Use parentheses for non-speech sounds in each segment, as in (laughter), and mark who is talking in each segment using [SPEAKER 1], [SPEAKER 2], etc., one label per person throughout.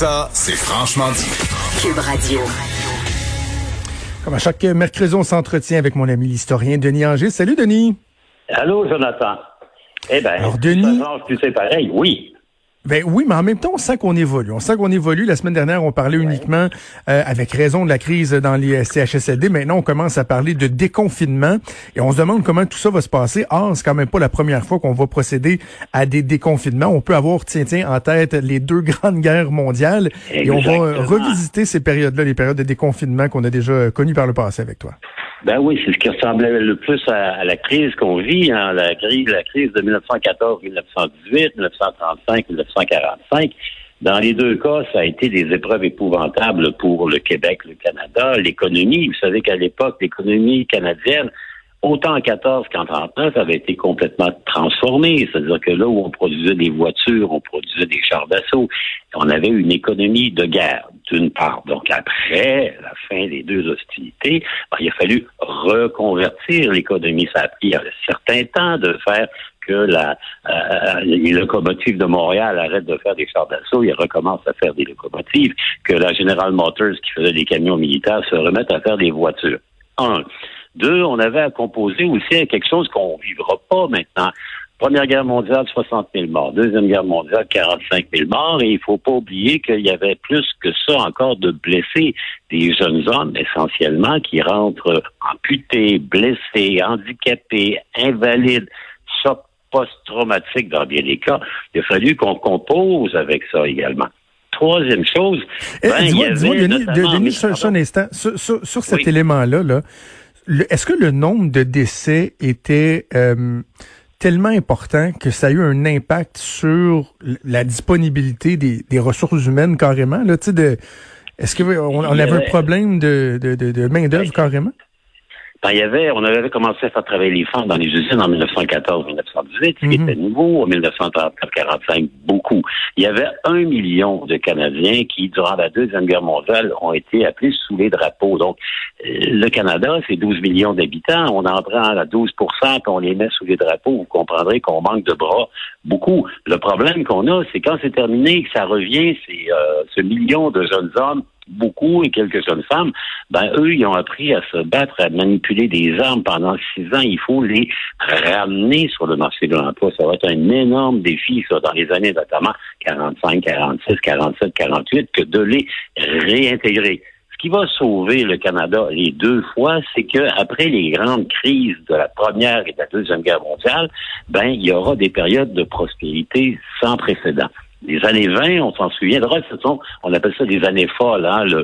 [SPEAKER 1] Ça, c'est franchement dit.
[SPEAKER 2] Cube Radio.
[SPEAKER 3] Comme à chaque mercredi, on s'entretient avec mon ami l'historien Denis Anger. Salut Denis.
[SPEAKER 4] Allô Jonathan. Eh bien,
[SPEAKER 3] Alors, Denis-
[SPEAKER 4] tu sais pareil, oui.
[SPEAKER 3] Ben oui, mais en même temps, on sent qu'on évolue. On sent qu'on évolue. La semaine dernière, on parlait uniquement, euh, avec raison, de la crise dans les CHSLD. Maintenant, on commence à parler de déconfinement et on se demande comment tout ça va se passer. Or, c'est quand même pas la première fois qu'on va procéder à des déconfinements. On peut avoir, tiens, tiens, en tête les deux (laughs) grandes guerres mondiales et on va euh, revisiter ces périodes-là, les périodes de déconfinement qu'on a déjà euh, connues par le passé avec toi.
[SPEAKER 4] Ben oui, c'est ce qui ressemblait le plus à, la crise qu'on vit, hein, la crise, la crise de 1914, 1918, 1935, 1945. Dans les deux cas, ça a été des épreuves épouvantables pour le Québec, le Canada, l'économie. Vous savez qu'à l'époque, l'économie canadienne, autant en 14 qu'en 39, avait été complètement transformée. C'est-à-dire que là où on produisait des voitures, on produisait des chars d'assaut, on avait une économie de guerre, d'une part. Donc après la fin des deux hostilités, ben, il a fallu reconvertir l'économie. Ça a pris un certain temps de faire que la, euh, les locomotives de Montréal arrêtent de faire des chars d'assaut et recommencent à faire des locomotives, que la General Motors, qui faisait des camions militaires, se remette à faire des voitures. Un. Deux, on avait à composer aussi à quelque chose qu'on vivra pas maintenant. Première guerre mondiale, 60 000 morts. Deuxième guerre mondiale, 45 000 morts. Et il faut pas oublier qu'il y avait plus que ça encore de blessés. Des jeunes hommes, essentiellement, qui rentrent amputés, blessés, handicapés, invalides, choc post-traumatique dans bien des cas. Il a fallu qu'on compose avec ça également. Troisième chose,
[SPEAKER 3] Eh,
[SPEAKER 4] ben, il y
[SPEAKER 3] dis-moi,
[SPEAKER 4] avait
[SPEAKER 3] Denis, Denis, sur, sur un
[SPEAKER 4] 1900.
[SPEAKER 3] instant, sur, sur- sur cet
[SPEAKER 4] Oui.
[SPEAKER 3] élément-là, là, le- est-ce que le nombre de décès était euh, tellement important que ça a eu un impact sur la disponibilité des, des ressources humaines carrément? Là, tu sais, de, est-ce que on, avait un problème de, de, de, de main d'œuvre carrément?
[SPEAKER 4] Ben, il y avait, on avait commencé à faire travailler les femmes dans les usines en 1914-1918, ce qui
[SPEAKER 3] Mhm.
[SPEAKER 4] était nouveau. En 1934-45, beaucoup. Il y avait un million de Canadiens qui, durant la Deuxième Guerre mondiale, ont été appelés sous les drapeaux. Donc, le Canada, c'est 12 millions d'habitants. On en prend à 12% puis on les met sous les drapeaux. Vous comprendrez qu'on manque de bras beaucoup. Le problème qu'on a, c'est quand c'est terminé, que ça revient, c'est euh, ce million de jeunes hommes beaucoup et quelques jeunes femmes, ben eux, ils ont appris à se battre, à manipuler des armes pendant six ans. Il faut les ramener sur le marché de l'emploi. Ça va être un énorme défi, ça, dans les années notamment 45, 46, 47, 48, que de les réintégrer. Ce qui va sauver le Canada les deux fois, c'est que après les grandes crises de la première et de la deuxième guerre mondiale, ben il y aura des périodes de prospérité sans précédent. Les années 20, on s'en souviendra, ce sont, on appelle ça des années folles, hein, le,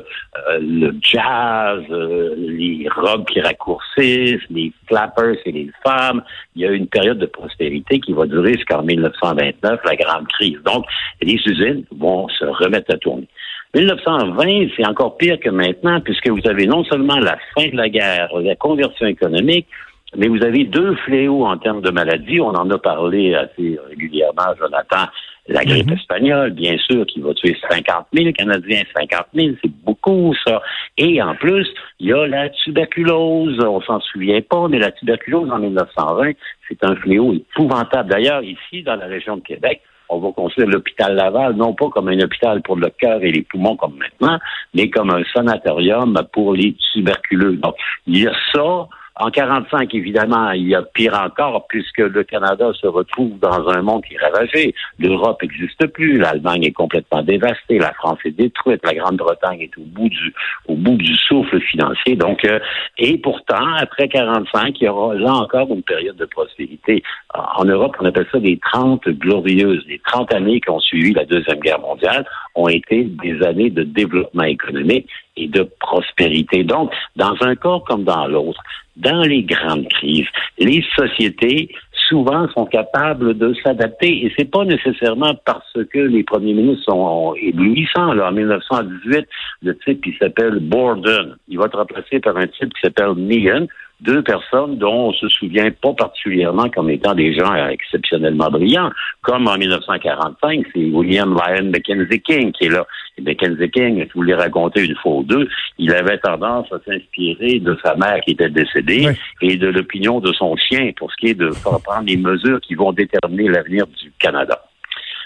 [SPEAKER 4] euh, le jazz, euh, les robes qui raccourcissent, les flappers et les femmes. Il y a une période de prospérité qui va durer jusqu'en 1929, la grande crise. Donc, les usines vont se remettre à tourner. 1920, c'est encore pire que maintenant, puisque vous avez non seulement la fin de la guerre, la conversion économique, mais vous avez deux fléaux en termes de maladies. On en a parlé assez régulièrement, Jonathan. La grippe
[SPEAKER 3] Mhm.
[SPEAKER 4] espagnole, bien sûr, qui va tuer 50 000 Canadiens. 50 000, c'est beaucoup, ça. Et en plus, il y a la tuberculose. On s'en souvient pas, mais la tuberculose en 1920, c'est un fléau épouvantable. D'ailleurs, ici, dans la région de Québec, on va construire l'hôpital Laval, non pas comme un hôpital pour le cœur et les poumons comme maintenant, mais comme un sanatorium pour les tuberculeux. Donc, il y a ça. En 45, évidemment, il y a pire encore, puisque le Canada se retrouve dans un monde qui est ravagé. L'Europe n'existe plus, l'Allemagne est complètement dévastée, la France est détruite, la Grande-Bretagne est au bout du souffle financier. Donc, euh, et pourtant, après 45, il y aura là encore une période de prospérité. En Europe, on appelle ça des 30 glorieuses. Les 30 années qui ont suivi la Deuxième Guerre mondiale ont été des années de développement économique et de prospérité. Donc, dans un cas comme dans l'autre, dans les grandes crises, les sociétés souvent sont capables de s'adapter et c'est pas nécessairement parce que les premiers ministres sont éblouissants. Là, en 1918, le type qui s'appelle Borden, il va être remplacé par un type qui s'appelle Meehan, deux personnes dont on se souvient pas particulièrement comme étant des gens exceptionnellement brillants, comme en 1945, c'est William Lyon Mackenzie King qui est là. Et Mackenzie King, je vous l'ai raconté une fois ou deux, il avait tendance à s'inspirer de sa mère qui était décédée et de l'opinion de son chien pour ce qui est de faire prendre les mesures qui vont déterminer l'avenir du Canada.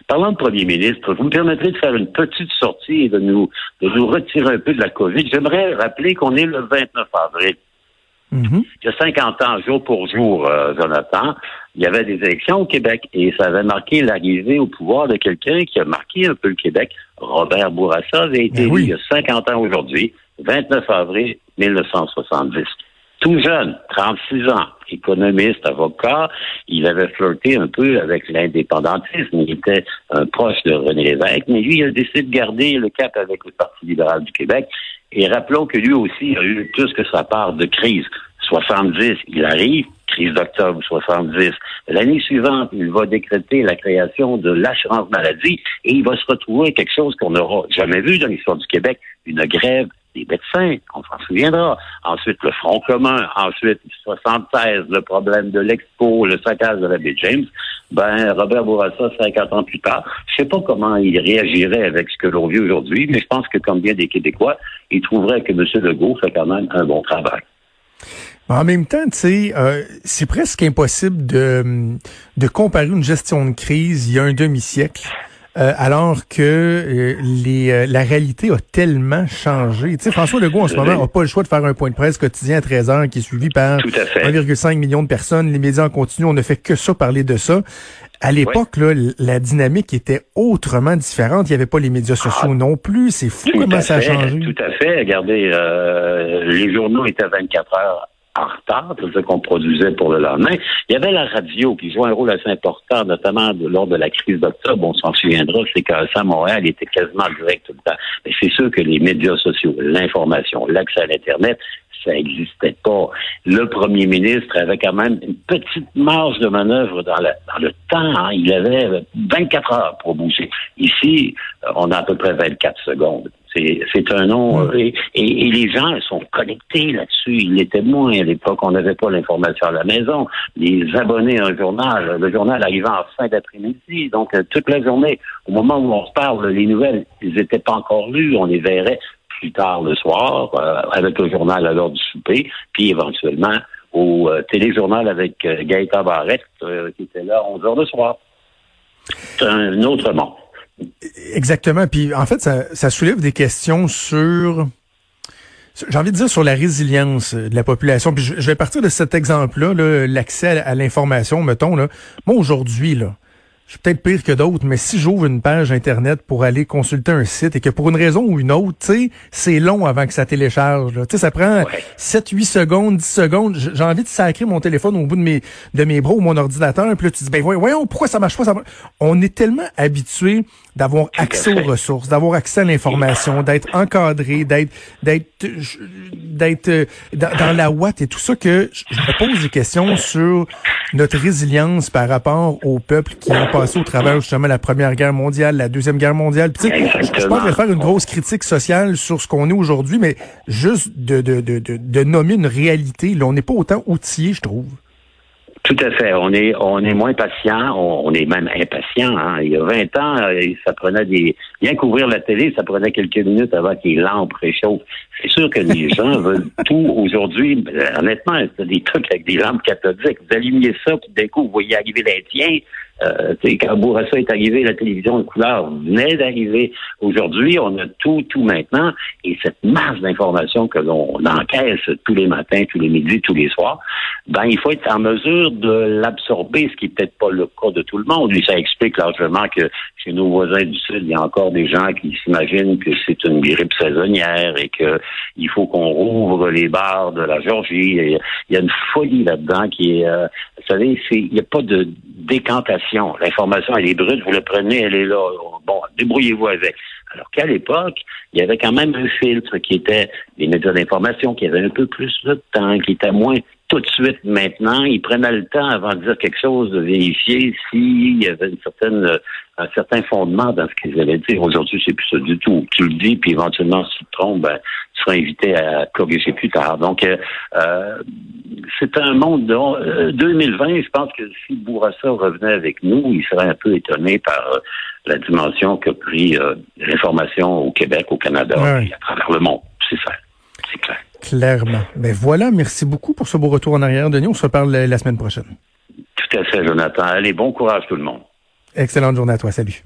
[SPEAKER 4] Parlant de premier ministre, vous me permettrez de faire une petite sortie et de nous, de nous retirer un peu de la COVID. J'aimerais rappeler qu'on est le 29 avril. Mm-hmm. Il y a 50 ans, jour pour jour, euh, Jonathan, il y avait des élections au Québec et ça avait marqué l'arrivée au pouvoir de quelqu'un qui a marqué un peu le Québec. Robert Bourassa avait été ben élu il y a 50 ans aujourd'hui, 29 avril 1970 tout jeune, 36 ans, économiste, avocat, il avait flirté un peu avec l'indépendantisme. Il était un proche de René Lévesque, mais lui, il a décidé de garder le cap avec le Parti libéral du Québec. Et rappelons que lui aussi a eu plus que sa part de crise. 70, il arrive, crise d'octobre 70. L'année suivante, il va décréter la création de l'assurance maladie et il va se retrouver quelque chose qu'on n'aura jamais vu dans l'histoire du Québec, une grève des médecins, on s'en souviendra. Ensuite, le Front commun. Ensuite, 76, le problème de l'Expo, le saccage de la baie James. Ben, Robert Bourassa, 50 ans plus tard, je sais pas comment il réagirait avec ce que l'on vit aujourd'hui, mais je pense que comme bien des Québécois, il trouverait que M. Legault fait quand même un bon travail.
[SPEAKER 3] En même temps, tu sais, euh, c'est presque impossible de, de comparer une gestion de crise il y a un demi-siècle euh, alors que euh, les, euh, la réalité a tellement changé. Tu sais, François Legault, en ce moment, n'a pas le choix de faire un point de presse quotidien à 13 heures qui est suivi par 1,5 million de personnes. Les médias en continu, on ne fait que ça, parler de ça. À l'époque, la dynamique était autrement différente. Il n'y avait pas les médias sociaux ah. non plus. C'est fou comment ça a changé.
[SPEAKER 4] Tout à fait. Regardez, les journaux étaient à 24 heures en retard, c'est ce qu'on produisait pour le lendemain. Il y avait la radio qui jouait un rôle assez important, notamment lors de la crise d'octobre. On s'en souviendra, c'est qu'à Montréal était quasiment direct tout le temps. Mais c'est sûr que les médias sociaux, l'information, l'accès à l'Internet, ça n'existait pas. Le premier ministre avait quand même une petite marge de manœuvre dans, le temps. Hein. Il avait 24 heures pour bouger. Ici, on a à peu près 24 secondes. C'est un nom. Et, les gens sont connectés là-dessus. Ils l'étaient moins à l'époque. On n'avait pas l'information à la maison. Les abonnés à un journal, le journal arrivait en fin d'après-midi. Donc, euh, toute la journée, au moment où on parle, les nouvelles, ils n'étaient pas encore lues. On les verrait plus tard le soir euh, avec le journal à l'heure du souper, puis éventuellement au euh, téléjournal avec Gaëtan Barrette qui était là à 11 heures le soir. C'est un autre monde.
[SPEAKER 3] Exactement. Puis en fait, ça, ça soulève des questions sur j'ai envie de dire sur la résilience de la population. Puis je, vais partir de cet exemple-là, l'accès à, l'information, mettons. Là. Moi, aujourd'hui, là, je suis peut-être pire que d'autres, mais si j'ouvre une page Internet pour aller consulter un site et que pour une raison ou une autre, tu sais, c'est long avant que ça télécharge. Tu sais, ça prend 7, 8 secondes, 10 secondes. J'ai envie de sacrer mon téléphone au bout de mes, de mes bras ou mon ordinateur. Puis là, tu dis, ben voyons, pourquoi ça marche pas? Ça On est tellement habitué d'avoir accès aux ressources, d'avoir accès à l'information, d'être encadré, d'être d'être d'être euh, dans, la ouate et tout ça que je me pose des questions sur notre résilience par rapport au peuple qui ont passé au travers justement la Première Guerre mondiale, la Deuxième Guerre mondiale. Puis, je, je pense faire une grosse critique sociale sur ce qu'on est aujourd'hui, mais juste de, de, de, de, nommer une réalité. Là, on n'est pas autant outillé, je trouve.
[SPEAKER 4] Tout à fait. On est on est moins patient, on, est même impatient. Hein. Il y a 20 ans, euh, ça prenait des bien couvrir la télé, ça prenait quelques minutes avant que les lampes réchauffent. C'est sûr que les (laughs) gens veulent tout aujourd'hui. Honnêtement, c'est des trucs avec des lampes cathodiques. Vous allumez ça, puis d'un coup, vous voyez arriver l'Indien. Euh, quand Bourassa est arrivé, la télévision de couleur venait d'arriver. Aujourd'hui, on a tout, tout maintenant. Et cette masse d'informations que l'on encaisse tous les matins, tous les midis, tous les soirs, ben, il faut être en mesure de l'absorber, ce qui n'est peut-être pas le cas de tout le monde. Et ça explique largement que chez nos voisins du Sud, il y a encore des gens qui s'imaginent que c'est une grippe saisonnière et qu'il faut qu'on rouvre les bars de la Georgie. il y a une folie là-dedans qui est, euh, vous savez, il n'y a pas de décantation. L'information, elle est brute, vous la prenez, elle est là. Bon, débrouillez-vous avec. Alors qu'à l'époque, il y avait quand même un filtre qui était des médias d'information, qui avait un peu plus de temps, qui était moins tout de suite maintenant. Ils prenaient le temps avant de dire quelque chose, de vérifier s'il y avait une certaine, un certain fondement dans ce qu'ils allaient dire. Aujourd'hui, c'est plus ça du tout. Tu le dis, puis éventuellement, si tu te trompes, ben, tu seras invité à corriger plus tard. Donc, euh, euh c'est un monde de 2020. Euh, je pense que si Bourassa revenait avec nous, il serait un peu étonné par euh, la dimension qu'a pris l'information au Québec, au Canada et à travers le monde. C'est ça. C'est clair.
[SPEAKER 3] Clairement. Ben voilà, merci beaucoup pour ce beau retour en arrière, Denis. On se reparle la semaine prochaine.
[SPEAKER 4] Tout à fait, Jonathan. Allez, bon courage tout le monde.
[SPEAKER 3] Excellente journée à toi. Salut.